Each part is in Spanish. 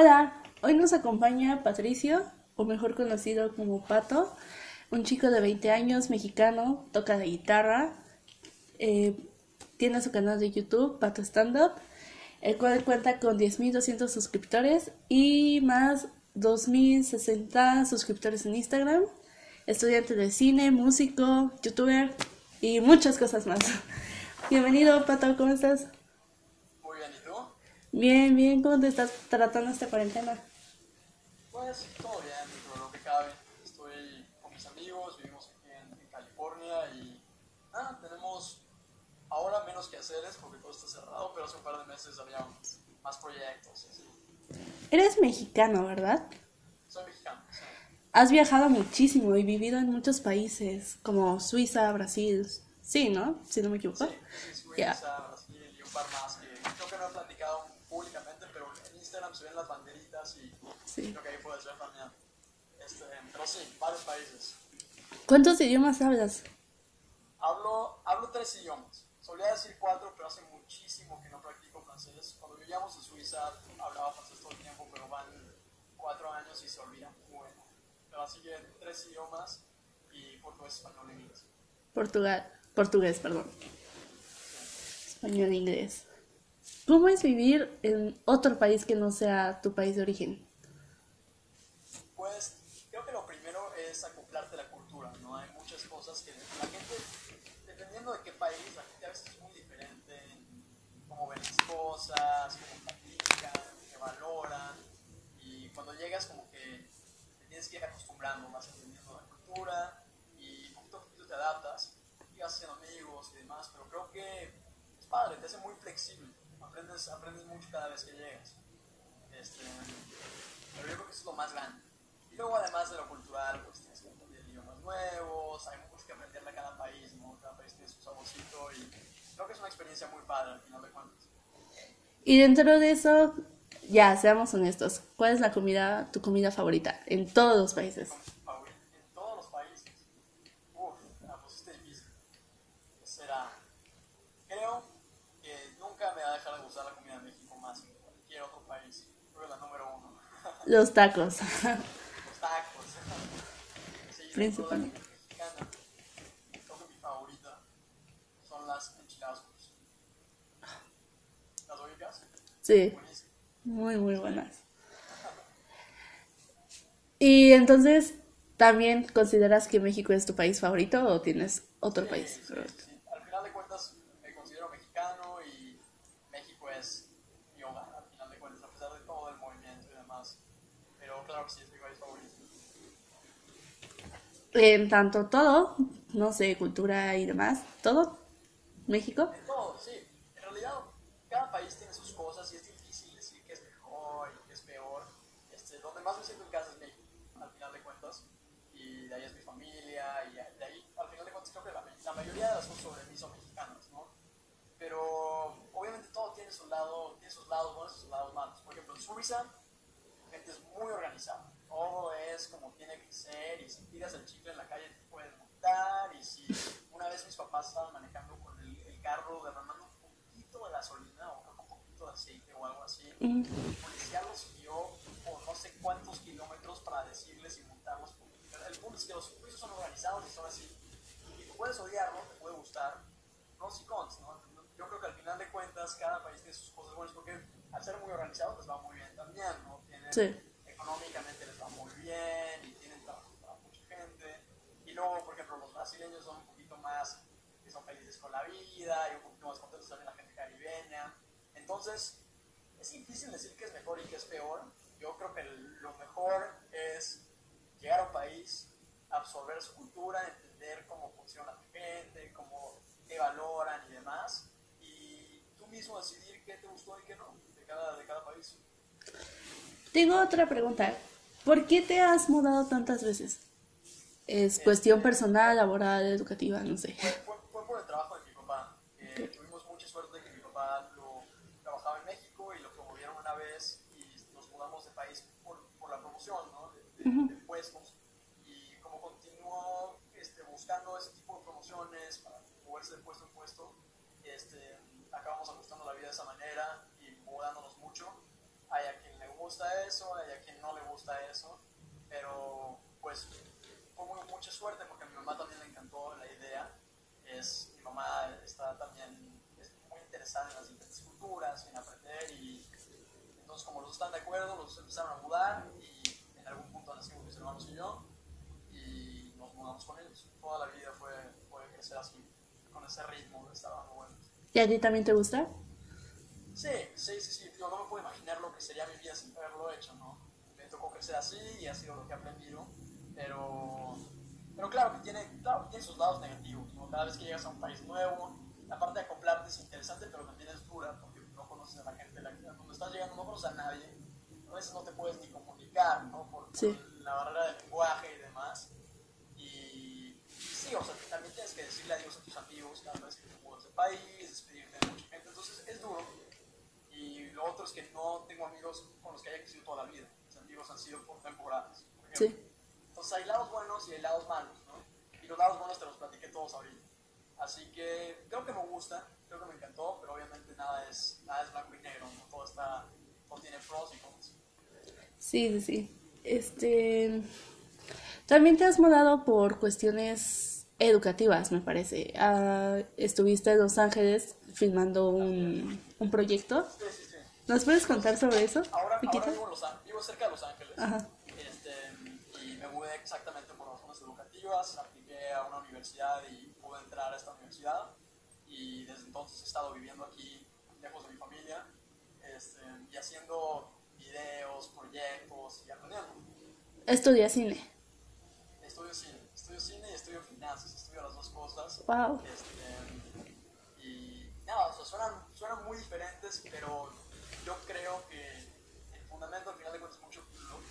Hola, hoy nos acompaña Patricio, o mejor conocido como Pato, un chico de 20 años, mexicano, toca la guitarra, eh, tiene su canal de YouTube, Pato Stand Up, el cual cuenta con 10.200 suscriptores y más 2.060 suscriptores en Instagram, estudiante de cine, músico, youtuber y muchas cosas más. Bienvenido, Pato, ¿cómo estás? Muy bien, ¿y tú? Bien, bien, ¿cómo te estás tratando esta cuarentena? Pues todo bien, dentro de lo que cabe. Estoy con mis amigos, vivimos aquí en, en California y nada, tenemos ahora menos que hacer porque todo está cerrado, pero hace un par de meses había más proyectos. así. Eres mexicano, ¿verdad? Soy mexicano, sí. Has viajado muchísimo y vivido en muchos países, como Suiza, Brasil. Sí, ¿no? Si no me equivoco. Sí, sí, Suiza, Ya. Brasil y un par más que creo que no he platicado públicamente, pero en Instagram se ven las banderitas y Sí. creo que ahí puedes ver también. Este, pero sí, varios países. ¿Cuántos idiomas hablas? Hablo, hablo tres idiomas. Solía decir cuatro, pero hace muchísimo que no practico francés. Cuando vivíamos en Suiza hablaba francés todo el tiempo, pero van cuatro años y se olvida. Bueno, pero así que tres idiomas y portugués, español e inglés. Portugal, portugués, perdón. Español, inglés. ¿Cómo es vivir en otro país que no sea tu país de origen? Pues creo que lo primero es acoplarte a la cultura, ¿no? Hay muchas cosas que la gente, dependiendo de qué país, la gente a veces es muy diferente en cómo ven las cosas, cómo practican, qué valoran. Y cuando llegas como que te tienes que ir acostumbrando, vas entendiendo la cultura y poquito a poquito te adaptas y vas haciendo amigos y demás, pero creo que es padre, te hace muy flexible, aprendes, aprendes mucho cada vez que llegas. Este, pero yo creo que eso es lo más grande. Y luego, además de lo cultural, pues tienes que aprender idiomas nuevos, hay mucho que aprenderle a cada país, ¿no? Cada país tiene su saborcito y creo que es una experiencia muy padre al final de cuentas. Y dentro de eso, ya, seamos honestos, ¿cuál es la comida, tu comida favorita en todos los países? Con favor- En todos los países. Uf, me la pusiste difícil. ¿Qué será? Creo que nunca me va a dejar de gustar la comida de México más que cualquier otro país. Creo que es la número uno. Los tacos. Los tacos. Sí, Principalmente. comida mexicana, creo que mi favorita son las enchiladas. ¿Las ubicas? Sí, muy, muy buenas. Y entonces, ¿también consideras que México es tu país favorito o tienes otro Sí, país favorito? Claro que sí, es mi país favorito. En tanto todo, no sé, cultura y demás, todo, México. Todo, sí. En realidad, cada país tiene sus cosas y es difícil decir que es mejor y que es peor. Este, donde más me siento en casa es México, al final de cuentas. Y de ahí es mi familia y de ahí, al final de cuentas, creo que la, la mayoría de las cosas sobre mí son mexicanas, ¿no? Pero obviamente todo tiene su lado, tiene sus lados buenos y sus lados malos. Por ejemplo, en Suiza, gente es muy organizada. Todo es como tiene que ser y si tiras el chicle en la calle te pueden montar y si una vez mis papás estaban manejando con el, el carro derramando un poquito de gasolina o un poquito de aceite o algo así, el policía los siguió por no sé cuántos kilómetros para decirles y montarlos. El punto es que los suizos son organizados y son así. Y tú puedes odiarlo, te puede gustar, pros y cons, ¿no? Yo creo que al final de cuentas cada país tiene sus cosas buenas porque al ser muy organizados les va Sí. Económicamente les va muy bien y tienen trabajo para mucha gente. Y luego, por ejemplo, los brasileños son un poquito más, que son felices con la vida y un poquito más contentos también la gente caribeña. Entonces, es difícil decir que es mejor y que es peor. Yo creo que lo mejor es llegar a un país, absorber su cultura, entender cómo funciona la gente, cómo te valoran y demás, y tú mismo decidir qué te gustó y qué no de cada, de cada país. Tengo otra pregunta. ¿Por qué te has mudado tantas veces? ¿Es cuestión personal, laboral, educativa? No sé. Fue, por el trabajo de mi papá. Eh, Tuvimos mucha suerte de que mi papá lo, trabajaba en México y lo promovieron una vez y nos mudamos de país por, por la promoción ¿no? de, de- de puestos. Y como continuó este, buscando ese tipo de promociones para moverse de puesto en puesto, este, acabamos ajustando la vida de esa manera y mudándonos mucho. Hay a quien le gusta eso, hay a quien no le gusta eso, pero pues fue muy, mucha suerte porque a mi mamá también le encantó la idea. Es, mi mamá está también es muy interesada en las diferentes culturas, en aprender y entonces como los están de acuerdo, los empezaron a mudar y en algún punto nacimos mis hermanos y yo y nos mudamos con ellos. Toda la vida fue, fue crecer así, con ese ritmo, estaba muy bueno. ¿Y a ti también te gusta? Sí, sí, sí, sí. Hecho, ¿no? Me tocó crecer así y ha sido lo que he aprendido. Pero, pero claro, que tiene, claro tiene sus lados negativos, ¿no? Cada vez que llegas a un país nuevo, la parte de acoplarte es interesante, pero también es dura porque no conoces a la gente. La, cuando estás llegando no conoces a nadie. A veces no te puedes ni comunicar, ¿no? Por, Sí. por la barrera del lenguaje y demás. Y sí, o sea, también tienes que decirle adiós a tus amigos cada vez que te mudas de país, despedirte de mucha gente. Entonces es duro. Lo otro es que no tengo amigos con los que haya crecido toda la vida. Mis amigos han sido por temporadas. Por. Sí. Entonces hay lados buenos y hay lados malos, ¿no? Y los lados buenos te los platiqué todos ahorita. Así que creo que me gusta, creo que me encantó, pero obviamente nada es, nada es blanco y negro, ¿no? Todo está, todo tiene pros y cons. Sí, sí, sí. Este. También te has mudado por cuestiones educativas, me parece. Ah, estuviste en Los Ángeles filmando un, un proyecto. Sí, sí. ¿Nos puedes contar sobre eso? Ahora, ahora vivo, Los vivo cerca de Los Ángeles. Ajá. Este, y me mudé exactamente por razones educativas. Apliqué a una universidad y pude entrar a esta universidad. Y desde entonces he estado viviendo aquí, lejos de mi familia, este, y haciendo videos, proyectos y aprendiendo. Estudia cine. Estudio cine, estudio cine y estudio finanzas, estudio las dos cosas. Wow. Este, y nada, o sea, suenan, suenan muy diferentes, pero yo creo que el fundamento al final de cuentas mucho,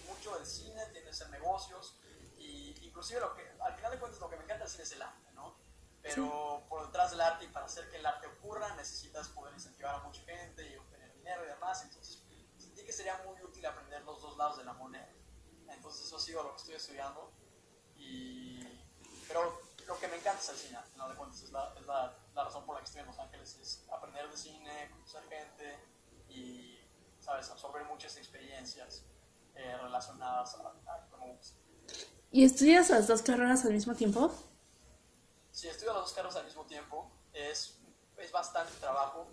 mucho del cine tiene que ser negocios y inclusive lo que, al final de cuentas lo que me encanta del cine es el arte, ¿no? Pero por detrás del arte y para hacer que el arte ocurra necesitas poder incentivar a mucha gente y obtener dinero y demás, entonces sentí que sería muy útil aprender los dos lados de la moneda. Entonces eso ha sido lo que estoy estudiando y, pero lo que me encanta es el cine, al final de cuentas, es, la, es la, la razón por la que estoy en Los Ángeles, es aprender de cine, conocer gente y, ¿sabes?, absorber muchas experiencias eh, relacionadas a, a. ¿Y estudias las dos carreras al mismo tiempo? Si estudio las dos carreras al mismo tiempo, es, es bastante trabajo.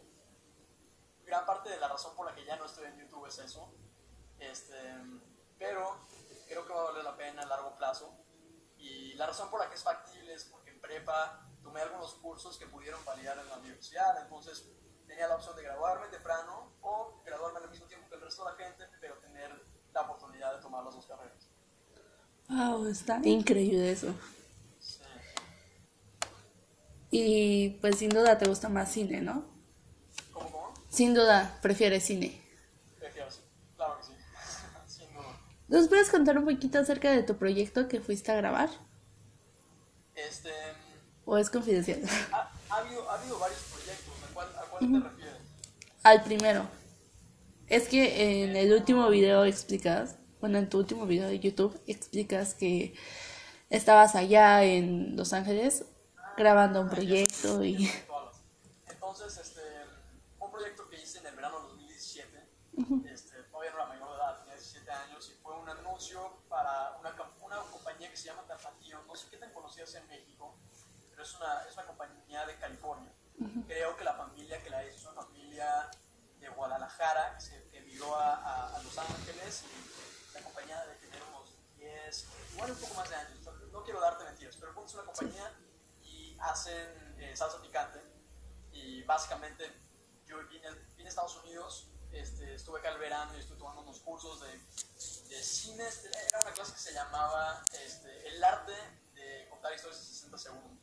Gran parte de la razón por la que ya no estoy en YouTube es eso. Este, pero creo que va a valer la pena a largo plazo. Y la razón por la que es factible es porque en prepa tomé algunos cursos que pudieron validar en la universidad. Entonces tenía la opción de graduarme temprano o graduarme al mismo tiempo que el resto de la gente, pero tener la oportunidad de tomar las dos carreras. Wow, está increíble eso. Sí. Y pues sin duda te gusta más cine, ¿no? ¿Cómo, cómo? Sin duda prefieres cine. Prefiero sí. Claro que sí. Sin duda. ¿Nos puedes contar un poquito acerca de tu proyecto que fuiste a grabar? Este, ¿O es confidencial? ha, ha habido, ha habido varios proyectos. ¿A cuál, a cuál te refieres? Al primero. Es que en el último video explicas, bueno, en tu último video de YouTube explicas que estabas allá en Los Ángeles grabando un proyecto y... Entonces, este, un proyecto que hice en el verano de 2017, este, todavía no era mayor de edad, tenía 17 años, y fue un anuncio para una, una compañía que se llama Tapatío, no sé qué tan conocida sea en México, pero es una, es una compañía de California. Creo que la familia que la hizo es una familia de Guadalajara, que se emigró a, a- Los Ángeles, y la compañía debe tener unos 10, igual un poco más de años, no quiero darte mentiras, pero es una compañía y hacen eh, salsa picante. Y básicamente yo vine, vine a Estados Unidos, este, estuve acá el verano y estuve tomando unos cursos de, de cine. Era una clase que se llamaba este, El arte de contar historias en 60 segundos.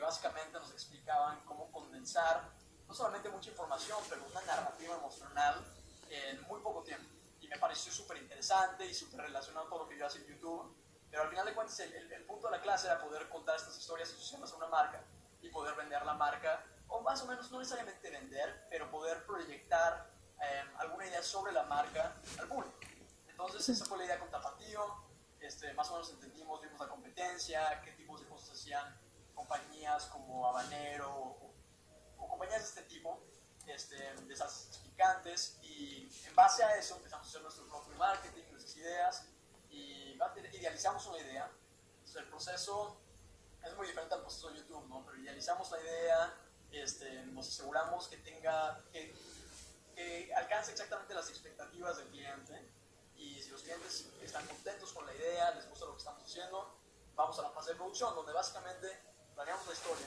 Básicamente nos explicaban cómo condensar no solamente mucha información, pero una narrativa emocional en muy poco tiempo. Y me pareció súper interesante y súper relacionado con lo que yo hacía en YouTube. Pero al final de cuentas, el, el- el punto de la clase era poder contar estas historias asociadas a una marca y poder vender la marca, o más o menos no necesariamente vender, pero poder proyectar eh, alguna idea sobre la marca al público. Entonces, esa fue la idea con Tapatío. Este, más o menos entendimos, vimos la competencia, qué tipos de cosas hacían compañías como Habanero o, o compañías de este tipo, este, de salsas picantes, Y en base a eso empezamos a hacer nuestro propio marketing, nuestras ideas y idealizamos una idea. Entonces el proceso es muy diferente al proceso de YouTube, ¿no? Pero idealizamos la idea, este, nos aseguramos que tenga, que, que alcance exactamente las expectativas del cliente y si los clientes están contentos con la idea, les gusta lo que estamos haciendo, vamos a la fase de producción, donde básicamente planeamos la historia.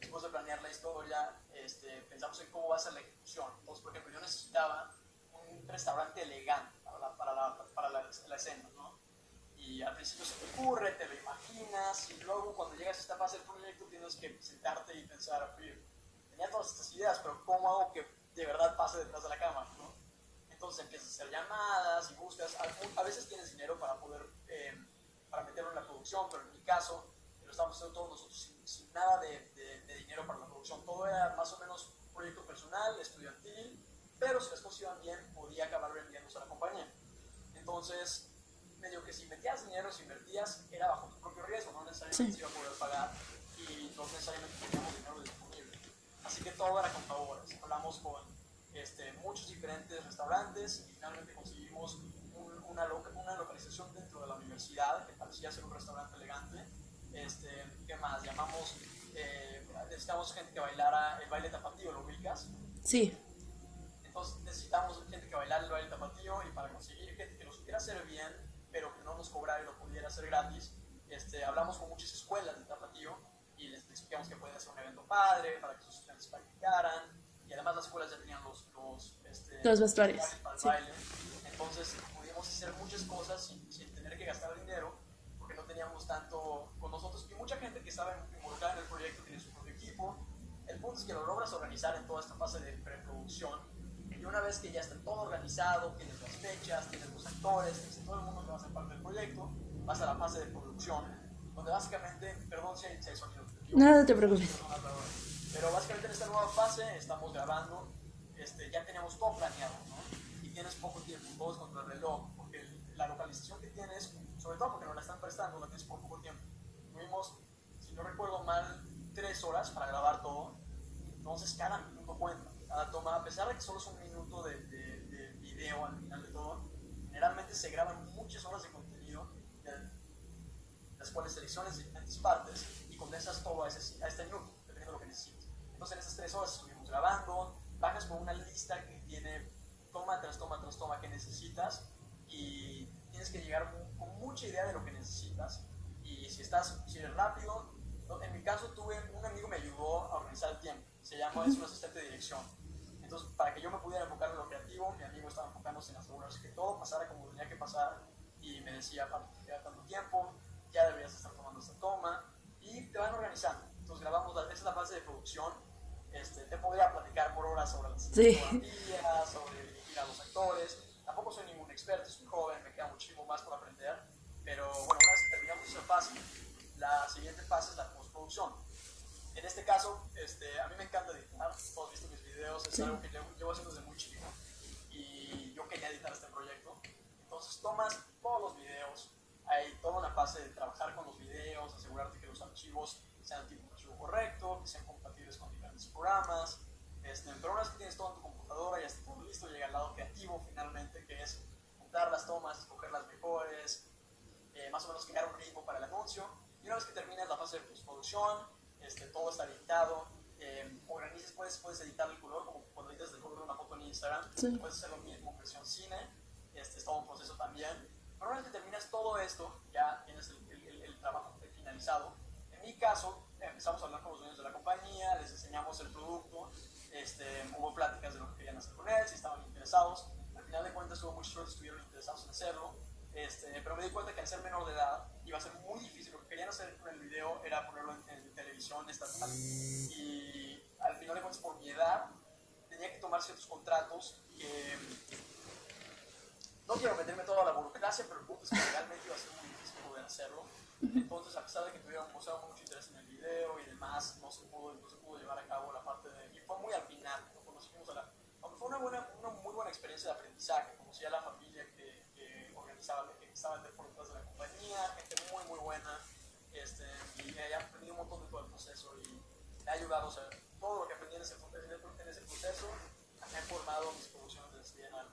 Después de planear la historia, este, pensamos en cómo va a ser la ejecución. Entonces, por ejemplo, yo necesitaba un restaurante elegante para la, para la, para la, la escena, ¿no? Y al principio se te ocurre, te lo imaginas, y luego cuando llegas a esta fase del proyecto tienes que sentarte y pensar, oye, tenía todas estas ideas, pero ¿cómo hago que de verdad pase detrás de la cámara? ¿no? Entonces empiezas a hacer llamadas y buscas, a, veces tienes dinero para poder, eh, para meterlo en la producción, pero en mi caso lo estamos haciendo todos nosotros sin, nada de, de, dinero para la producción, todo era más o menos un proyecto personal, estudiantil, pero si las cosas iban bien, podía acabar vendiéndose a la compañía. Entonces, medio que si metías dinero, si invertías, era bajo tu propio riesgo, no necesariamente se iba a poder pagar y no necesariamente teníamos dinero disponible. Así que todo era con favores. Hablamos con este, muchos diferentes restaurantes y finalmente conseguimos una, una, localización dentro de la universidad que parecía ser un restaurante elegante. Este, ¿Qué más? Llamamos, eh, necesitamos gente que bailara el baile tapatío, ¿lo ubicas? Sí. Entonces necesitamos gente que bailara el baile tapatío y para conseguir gente que lo supiera hacer bien, pero que no nos cobrara y lo pudiera hacer gratis, este, hablamos con muchas escuelas de tapatío y les explicamos que puede ser un evento padre para que sus estudiantes practicaran y además las escuelas ya tenían los, los, este, los vestuarios para el baile. Entonces pudimos hacer muchas cosas sin, sin, tener que gastar dinero porque no teníamos tanto con nosotros y mucha gente que estaba involucrada en el proyecto tiene su propio equipo. El punto es que lo logras organizar en toda esta fase de preproducción y una vez que ya está todo organizado, tienes las fechas, tienes los actores, tienes todo el mundo que va a ser parte del proyecto, vas a la fase de producción, donde básicamente, perdón si hay, si hay sonido. No, te preocupes. Pero básicamente en esta nueva fase estamos grabando, este, ya tenemos todo planeado, ¿no? Y tienes poco tiempo, todo es contra el reloj, porque la localización que tienes, sobre todo porque nos la están prestando, la tienes por poco tiempo. Tuvimos, si no recuerdo mal, tres horas para grabar todo, entonces cada minuto cuenta, cada toma, a pesar de que solo es un minuto de, de, de video al final de todo, generalmente se graban muchas horas de contenido, las cuales seleccionas diferentes partes y condensas todo a, ese, a este minuto, dependiendo de lo que necesites. Entonces en esas tres horas estuvimos grabando, bajas con una lista que tiene toma tras toma tras toma que necesitas y tienes que llegar con mucha idea de lo que necesitas y si estás, si eres rápido, en mi caso tuve, un amigo me ayudó a organizar el tiempo, se llama, es un asistente de dirección. Entonces, para que yo me pudiera enfocar en lo creativo, mi amigo estaba enfocándose en asegurarse que todo pasara como tenía que pasar y me decía, para que queda tanto tiempo, ya deberías estar tomando esta toma y te van organizando. Entonces grabamos, la, esa es la fase de producción. Este, te podría platicar por horas sobre las sí. sobre dirigir a los actores. Tampoco soy ningún experto, soy joven, me queda muchísimo más por aprender. Pero bueno, una vez que terminamos esa fase, la siguiente fase es la postproducción. En este caso, este, a mí me encanta editar. Todos visto mis videos, es algo que llevo, llevo haciendo desde muy chico. Y yo quería editar este proyecto. Entonces tomas todos los videos, hay toda una fase de trabajar con los videos, asegurarte que los archivos sean tipo archivo correcto, que sean compatibles con diferentes programas. Este, pero una vez que tienes todo en tu computadora y está todo listo, llega el lado creativo finalmente, que es juntar las tomas, escoger las mejores, más o menos crear un ritmo para el anuncio. Y una vez que terminas la fase de postproducción, este, todo está editado, eh, organizas, puedes, puedes editar el color, como cuando editas el color de una foto en Instagram, sí. puedes hacer lo mismo en versión cine, este, es todo un proceso también. Pero una vez que terminas todo esto, ya tienes el, el, el trabajo finalizado. En mi caso, empezamos a hablar con los dueños de la compañía, les enseñamos el producto, este, hubo pláticas de lo que querían hacer con él, si estaban interesados. Al final de cuentas, hubo muchos que estuvieron interesados en hacerlo, este, pero me di cuenta que al ser menor de edad iba a ser muy difícil. Lo que querían hacer con el video era ponerlo en, en televisión estatal. Y al final de cuentas, por mi edad, tenía que tomar ciertos contratos que no quiero meterme toda la burocracia, pero el punto es que realmente iba a ser muy difícil poder hacerlo. Entonces, a pesar de que tuviéramos mucho interés en el video y demás, no se pudo, no se pudo llevar a cabo la parte de... Y fue muy al final, ¿no? conocimos a la... Aunque fue una, buena, una muy buena experiencia de aprendizaje, conocí a la familia estaba por detrás de la compañía, gente muy, muy buena, este, y he aprendido un montón de todo el proceso y me ha ayudado, o sea, todo lo que aprendí en ese, en ese proceso me ha formado mis producciones de CNN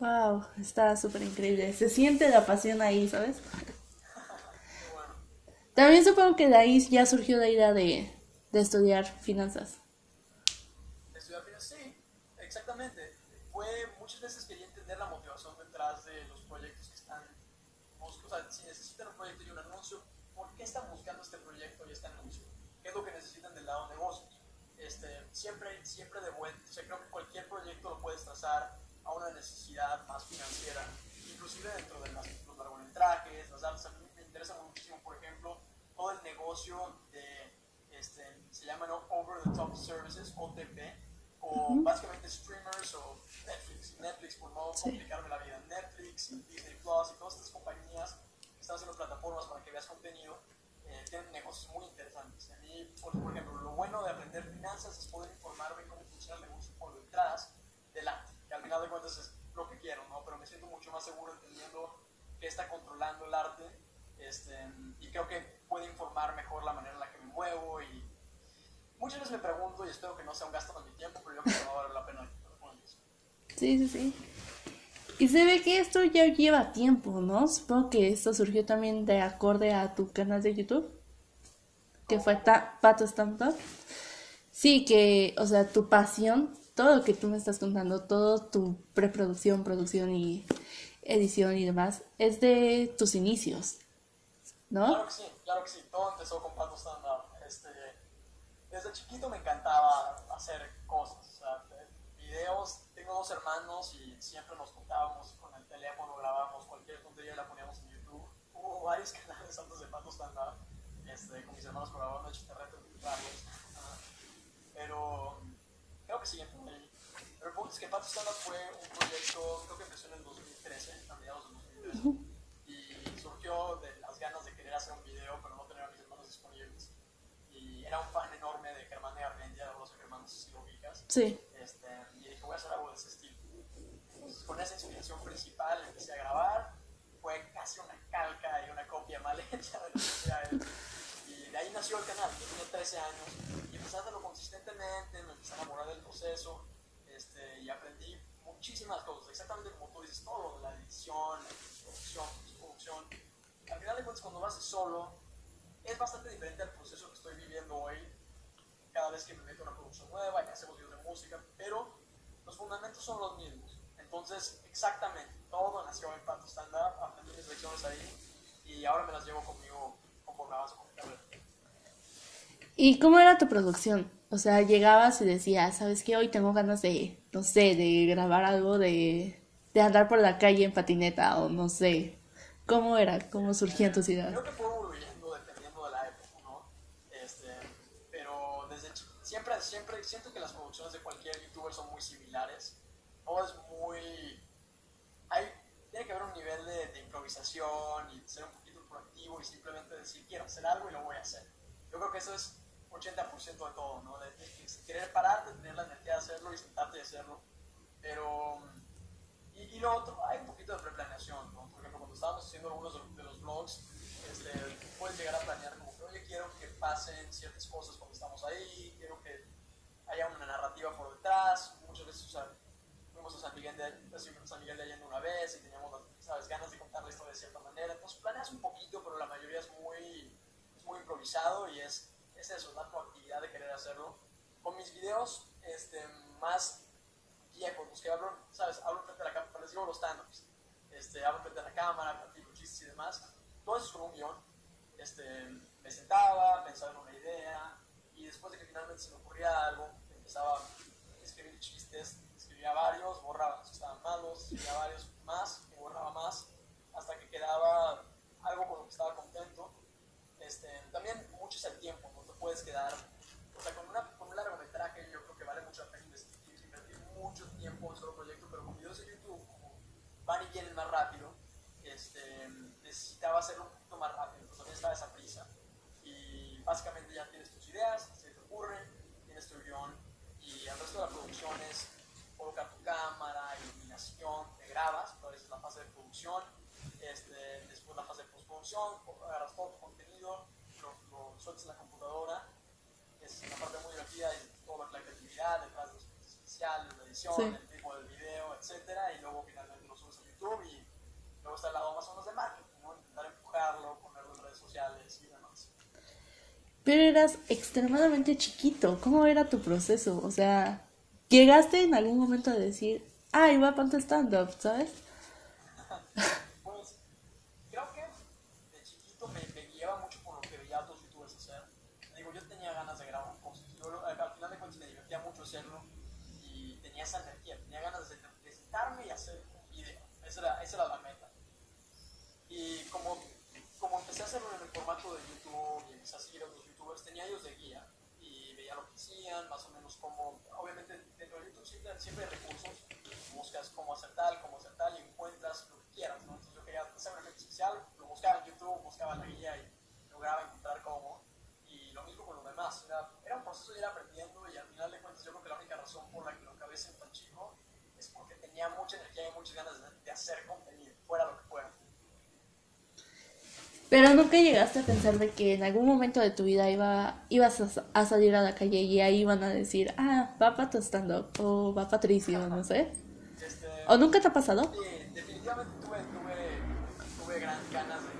Wow, está súper increíble. Se siente la pasión ahí, ¿sabes? Bueno. También supongo que de ahí ya surgió la idea de, de estudiar finanzas. Estudiar finanzas, sí, exactamente. Fue muchas veces quería entender la motivación detrás de los proyectos que están, o sea, si necesitan un proyecto y un anuncio, ¿por qué están buscando este proyecto y este anuncio? ¿Qué es lo que necesitan del lado de negocios? Este, siempre, siempre de vuelta, o sea, creo que cualquier proyecto lo puedes trazar a una necesidad más financiera, inclusive dentro de las, los largometrajes, las artes, a mí me interesa muchísimo, por ejemplo, todo el negocio de, este, se llaman Over the Top Services, OTP, o básicamente streamers o Netflix, Netflix por no Sí. complicarme la vida, Netflix, Disney Plus y todas estas compañías están haciendo plataformas para que veas contenido, eh, tienen negocios muy interesantes. A mí, por, por ejemplo, lo bueno de aprender finanzas es poder informarme cómo funciona el negocio por detrás del arte, que al final de cuentas es lo que quiero, ¿no? Pero me siento mucho más seguro entendiendo qué está controlando el arte este, y creo que puede informar mejor la manera en la que me muevo y muchas veces me pregunto y espero que no sea un gasto de mi tiempo, pero yo creo que va a valer la pena. Sí, sí, sí. Y se ve que esto ya lleva tiempo, ¿no? Supongo que esto surgió también de acorde a tu canal de YouTube, que fue ta Pato Stamp Talk. Sí, que, o sea, tu pasión, todo lo que tú me estás contando, todo tu preproducción, producción y edición y demás, es de tus inicios, Claro ¿no? que sí, claro que sí. Todo empezó con Pato Stand Up. Este, desde chiquito me encantaba hacer cosas. O sea, videos. Tengo dos hermanos y siempre nos juntábamos con el teléfono, grabábamos cualquier tontería y la poníamos en YouTube. Hubo varios canales antes de Pato Stand Up. Este, con mis hermanos en Chiterreto y varios. Pero creo que siguen por ahí. Pero el punto es que Pato Stand Up fue un proyecto, creo que empezó en el 2013, a mediados del 2013 y surgió de las ganas de querer hacer un video, pero no tener a mis hermanos disponibles. Y era un fan enorme de Germán de Garmendia, de los hermanos si lo ubicas. Sí. Este, y dije, voy a hacer algo de ese estilo. Entonces, con esa inspiración principal empecé a grabar. Fue casi una calca y una copia mal hecha de lo que hacía él. Y de ahí nació el canal. Yo tenía 13 años y empecé a hacerlo consistentemente, me empecé a enamorar del proceso este, y aprendí muchísimas cosas, exactamente como tú dices, todo, la edición, la producción, postproducción. Al final de cuentas, cuando lo haces solo, es bastante diferente al proceso que estoy viviendo hoy, cada vez que me meto en una producción nueva y hacemos videos de música, pero los fundamentos son los mismos. Entonces, exactamente, todo nació en Pato Stand Up, aprendí mis lecciones ahí y ahora me las llevo conmigo conforme avanzo con mi carrera. ¿Y cómo era tu producción? O sea, llegabas y decías, ¿sabes qué? Hoy tengo ganas de, no sé, de grabar algo, de, de andar por la calle en patineta o no sé. ¿Cómo era? ¿Cómo surgían tus ideas? Creo que fue evoluyendo dependiendo de la época, ¿no? Este, pero desde siempre, siempre siento que las producciones de cualquier youtuber son muy similares. Todo es muy... Hay, tiene que haber un nivel de, de improvisación y ser un poquito proactivo y simplemente decir, quiero hacer algo y lo voy a hacer. Yo creo que eso es 80% de todo, ¿no? De, de- querer pararte, tener la energía de hacerlo y sentarte y hacerlo. Pero... Y, y lo otro, hay un poquito de preplaneación, ¿no? Por ejemplo, cuando estábamos haciendo algunos de, de los vlogs, este, puedes llegar a planear como que, oye, quiero que pasen ciertas cosas cuando estamos ahí, quiero que haya una narrativa por detrás. Muchas veces, o sea, fuimos a San Miguel de, a San Miguel de Allende una vez y teníamos, ¿sabes?, ganas de contar la historia de cierta manera. Entonces planeas un poquito, pero la mayoría es muy, es muy improvisado y es, es eso, la proactividad de querer hacerlo. Con mis videos este, más viejos, los que hablo, ¿sabes? Hablo frente a la cámara, les digo los stand-ups. Este, hablo frente a la cámara, platico chistes y demás. Todo eso es con un guion. Este, me sentaba, pensaba en una idea y después de que finalmente se me ocurría algo, empezaba a escribir chistes, escribía varios, borraba si estaban malos, escribía varios más, y borraba más, hasta que quedaba algo con lo que estaba contento. Este, también mucho es el tiempo, no puedes quedar, o sea, con, una, con un largometraje yo creo que vale mucho la pena investir, invertir mucho tiempo en un solo proyecto, pero con videos de YouTube, como van y vienen más rápido, este, necesitaba hacerlo un poquito más rápido, entonces también estaba esa prisa. Y básicamente ya tienes tus ideas, se te ocurren, tienes tu guion, y el resto de la producción es colocar tu cámara, iluminación, te grabas, pero es la fase de producción, este, después la fase de postproducción, agarras todo tu contenido, lo, lo sueltas en la computadora, divertida y toda la creatividad detrás de los efectos especiales, la edición, Sí. el ritmo del video, etcétera, y luego finalmente lo razones de marketing, ¿no? Intentar empujarlo, ponerlo en redes sociales y demás. Pero eras extremadamente chiquito. ¿Cómo era tu proceso? O sea, llegaste en algún momento a decir, ah, iba a stand-up, ¿sabes? Pues creo que de chiquito me, me guiaba mucho por lo que veía a otros youtubers hacer. Digo, yo tenía ganas de grabar cosas. Yo, lo- al final de cuentas me divertía mucho hacerlo y tenía esa energía, tenía ganas de, de sentarme y hacer un video. Esa era, esa era la meta. Y como, como empecé a hacerlo en el formato de YouTube y empecé a seguir a otros youtubers, tenía ellos de guía y veía lo que hacían, más o menos cómo, obviamente dentro de YouTube siempre, siempre hay recursos, buscas cómo hacer tal y encuentras lo que quieras, ¿no? Entonces yo quería hacer un efecto especial, lo buscaba en YouTube, buscaba la guía y lograba encontrar cómo. Y lo mismo con lo demás, era, era un proceso de ir aprendiendo y al final de cuentas yo creo que la única razón por la que lo acabé siendo tan chico es porque tenía mucha energía y muchas ganas de, de hacer contenido, fuera lo que fuera. Pero nunca llegaste a pensar de que en algún momento de tu vida iba, ibas a, a salir a la calle y ahí iban a decir, ah, va Pato stand-up o va Patricio, no sé. Este, ¿O nunca te ha pasado? Sí, definitivamente tuve, tuve, tuve gran ganas de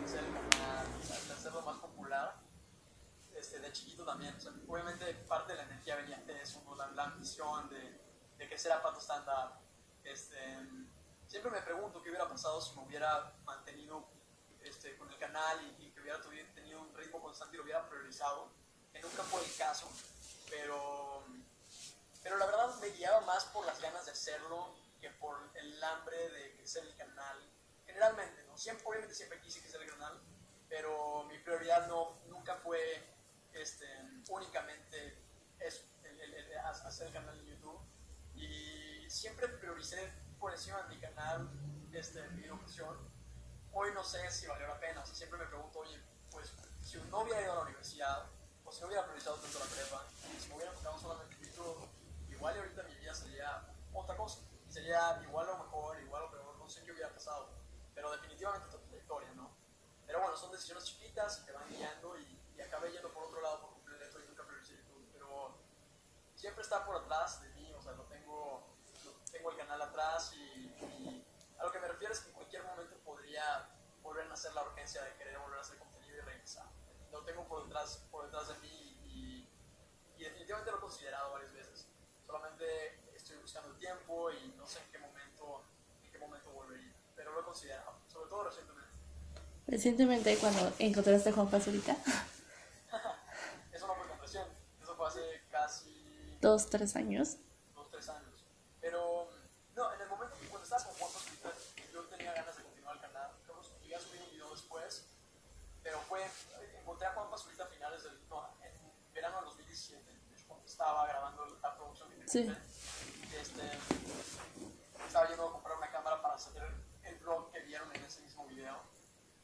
canal, de hacerlo más popular. Este, de chiquito también. O sea, obviamente parte de la energía venía de eso, la, la ambición de, de crecer a pato stand-up. Este, siempre me pregunto qué hubiera pasado si me hubiera mantenido este, con el canal y, y que hubiera tenido un ritmo constante y lo hubiera priorizado. Que nunca fue el caso, pero pero la verdad me guiaba más por las ganas de hacerlo que por el hambre de crecer el canal. Generalmente, ¿no? Siempre, obviamente siempre quise crecer el canal, pero mi prioridad no, nunca fue este, únicamente eso, el, el- el- ha- hacer el canal en YouTube. Y siempre prioricé por encima de mi canal este, mi educación. Hoy no sé si valió la pena, o sea, siempre me pregunto, oye, pues si no hubiera ido a la universidad, o si no hubiera priorizado tanto la prepa, si me hubiera enfocado solamente en YouTube, igual ahorita mi vida sería otra cosa. Sería igual o mejor, igual o peor, no sé qué hubiera pasado. Pero definitivamente otra trayectoria, ¿no? Pero bueno, son decisiones chiquitas que van guiando y, y acabé yendo por otro lado por completo y nunca prioricé YouTube. Pero siempre está por atrás de mí, o sea, lo tengo, tengo el canal atrás y, y a lo que me refiero es que en cualquier momento podría volver a nacer la urgencia de querer volver a hacer contenido y regresar. Lo tengo por detrás, por detrás de mí y, y definitivamente lo he considerado varias veces. Solamente estoy buscando el tiempo y no sé en qué momento, en qué momento volvería. Pero lo he considerado, sobre todo recientemente. Recientemente cuando encontraste a Juan Pazurita, Eso no fue con recién, eso fue hace casi dos, tres años. dos, tres años. Pero, no, en el momento que cuando estaba con Juan Pazurita, yo tenía ganas de continuar el canal. Creo que llegué a subir un video después, pero fue, encontré a Juan Pazurita a finales del, no, en verano del 2017, de hecho, cuando estaba grabando la producción te Sí. Este, estaba yendo a comprar una cámara para hacer el vlog que vieron en ese mismo video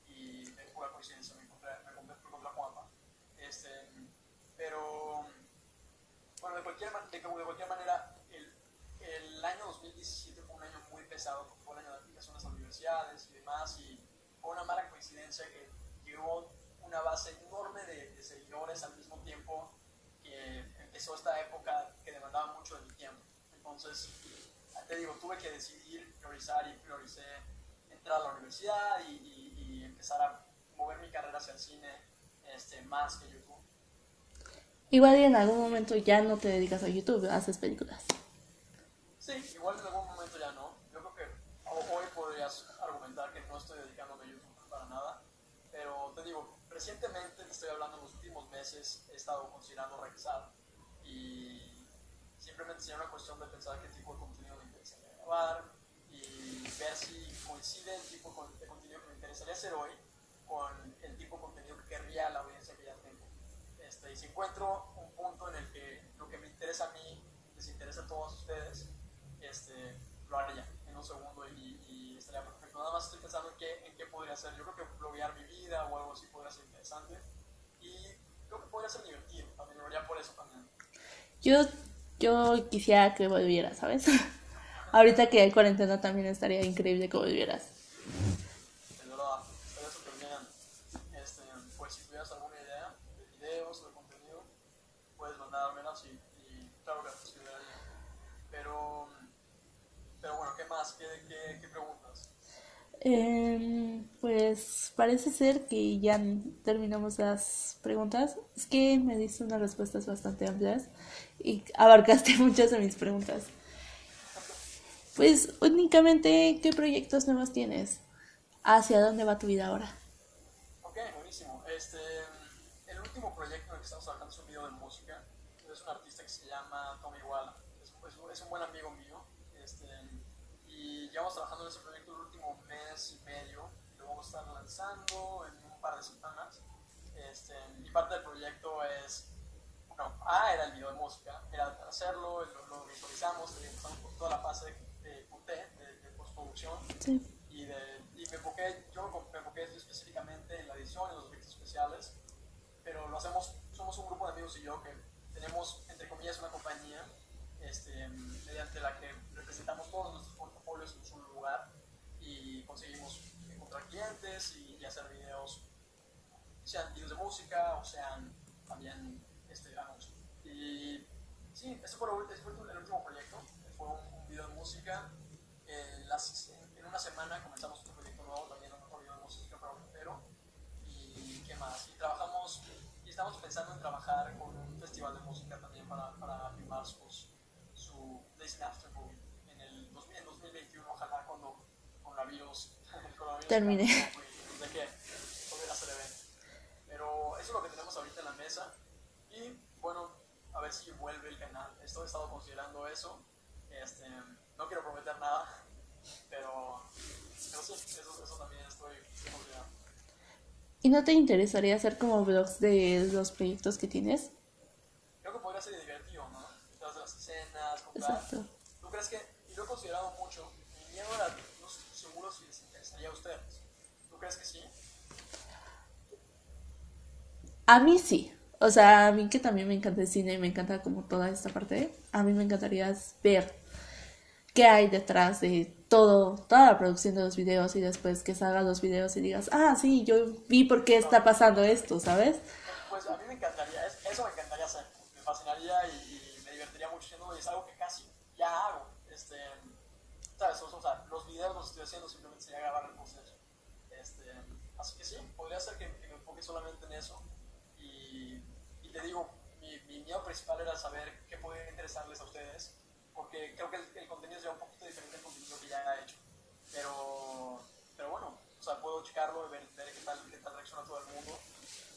y de pura coincidencia me encontré, me encontré, a Juanpa. Este, pero, bueno, de cualquier, de, de cualquier manera, el, el año 2017 fue un año muy pesado, porque fue el año de aplicaciones a universidades y demás, y fue una mala coincidencia que llegó una base enorme de, de seguidores al mismo tiempo que empezó esta época que demandaba mucho de mi tiempo. Entonces, te digo, tuve que decidir, priorizar y prioricé entrar a la universidad y, y- empezar a mover mi carrera hacia el cine este, más que YouTube. Igual y en algún momento ya no te dedicas a YouTube, haces películas. Sí, igual en algún momento ya no. Yo creo que ho- hoy podrías argumentar que no estoy dedicándome a YouTube para nada, pero te digo, recientemente, te estoy hablando en los últimos meses, he estado considerando regresar y simplemente sería una cuestión de pensar qué tipo de contenido me interesaría grabar y ver si coincide el tipo de contenido que me interesaría hacer hoy con el tipo de contenido que querría la audiencia que ya tengo. Este, y si encuentro un punto en el que lo que me interesa a mí les interesa a todos ustedes, este, lo haría en un segundo y, y estaría perfecto. Nada más estoy pensando en qué, en qué podría hacer. Yo creo que bloguear mi vida o algo interesante y creo que podría ser divertido. También lo haría por eso también. Yo, yo quisiera que volvieras, ¿sabes? Ahorita que hay cuarentena también estaría increíble que volvieras. De verdad, estaría súper bien. Este, pues si tuvieras alguna idea de videos o de contenido, puedes mandármelas y, y claro que las consideraría. Pero, pero bueno, ¿qué más? ¿Qué, qué, qué preguntas? Em, pues parece ser que ya terminamos las preguntas. Es que me diste unas respuestas bastante amplias y abarcaste muchas de mis preguntas. Pues únicamente, ¿qué proyectos nuevos tienes? ¿Hacia dónde va tu vida ahora? Ok, buenísimo. Este, el último proyecto en el que estamos trabajando es un video de música. Es un artista que se llama Tommy Walla. Es, es un buen amigo mío. Llevamos trabajando en ese proyecto el último mes y medio. Lo vamos a estar lanzando en un par de semanas. Este, y parte del proyecto es, bueno, A era el video de música, era hacerlo, lo, lo visualizamos, empezamos por toda la fase de QT, de, de postproducción. Sí. Y, de, y me enfoqué, yo me enfoqué específicamente en la edición, en los efectos especiales, pero lo hacemos, somos un grupo de amigos y yo que tenemos, entre comillas, una compañía este, mediante la que representamos todos nuestros en un lugar y conseguimos encontrar clientes y, y hacer videos, sean videos de música o sean también este, anuncios. Y sí, este fue, este fue el último proyecto, fue un, un video de música. Eh, las, en, en, una semana comenzamos un proyecto nuevo, también otro video de música, pero entero. Y qué más, y trabajamos, y estamos pensando en trabajar con un festival de música también para, para filmar sus, su Days After Movie en el 2000, en 2021, ojalá cuando el coronavirus termine. De a hacer eventos. Pero eso es lo que tenemos ahorita en la mesa. Y bueno, a ver si vuelve el canal. Esto he estado considerando eso. Este, no quiero prometer nada, pero, pero sí, eso, eso también estoy considerando. ¿Y no te interesaría hacer como vlogs de los proyectos que tienes? Creo que podría ser divertido, ¿no? Detrás de las escenas, comprar. Exacto. ¿Tú crees que.? Y lo he considerado mucho. Mi miedo era. No estoy seguro si les interesaría a ustedes. ¿Tú crees que sí? A mí sí. O sea, a mí que también me encanta el cine y me encanta como toda esta parte, a mí me encantaría ver qué hay detrás de todo, toda la producción de los videos y después que salgan los videos y digas, ah, sí, yo vi por qué está pasando esto, ¿sabes? Pues a mí me encantaría, es- eso me encantaría hacer. Me fascinaría y, y me divertiría mucho y es algo que casi ya hago. ¿Sabes? O sea, los videos los estoy haciendo simplemente sería grabar el proceso. Este, así que sí, podría ser que, que me enfoque solamente en eso. Y, y te digo, mi, mi miedo principal era saber qué podría interesarles a ustedes, porque creo que el, el contenido sería un poquito diferente al contenido que ya he hecho. Pero, pero bueno, o sea, puedo checarlo y ver, ver qué, tal, qué tal reacciona todo el mundo.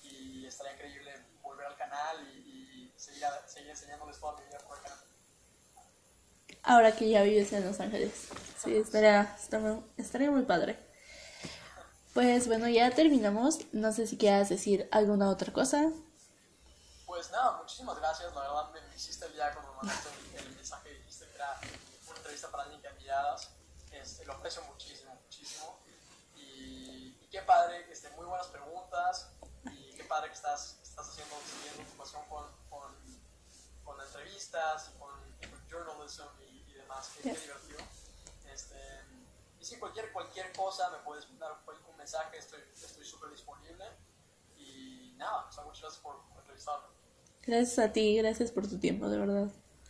Y estaría increíble volver al canal y, y seguir, seguir enseñándoles toda mi vida por acá. Ahora que ya vives en Los Ángeles. Sí, estaría, estaría, muy padre. Pues bueno, ya terminamos. No sé si quieras decir alguna otra cosa. Pues nada, muchísimas gracias. La verdad me, hiciste el día cuando me mandaste el, mensaje y dijiste que era una entrevista para que admiradas. Este, lo aprecio muchísimo, muchísimo. Y, y qué padre, este, muy buenas preguntas. Y qué padre que estás, estás haciendo, siguiendo tu pasión con, con, con entrevistas y con journalism y, y demás. Qué Yes. divertido. Este, y sí, cualquier, cualquier cosa me puedes dar un mensaje, estoy estoy súper disponible. Y nada, o sea, muchas gracias por, por entrevistarme. Gracias a ti, gracias por tu tiempo, de verdad.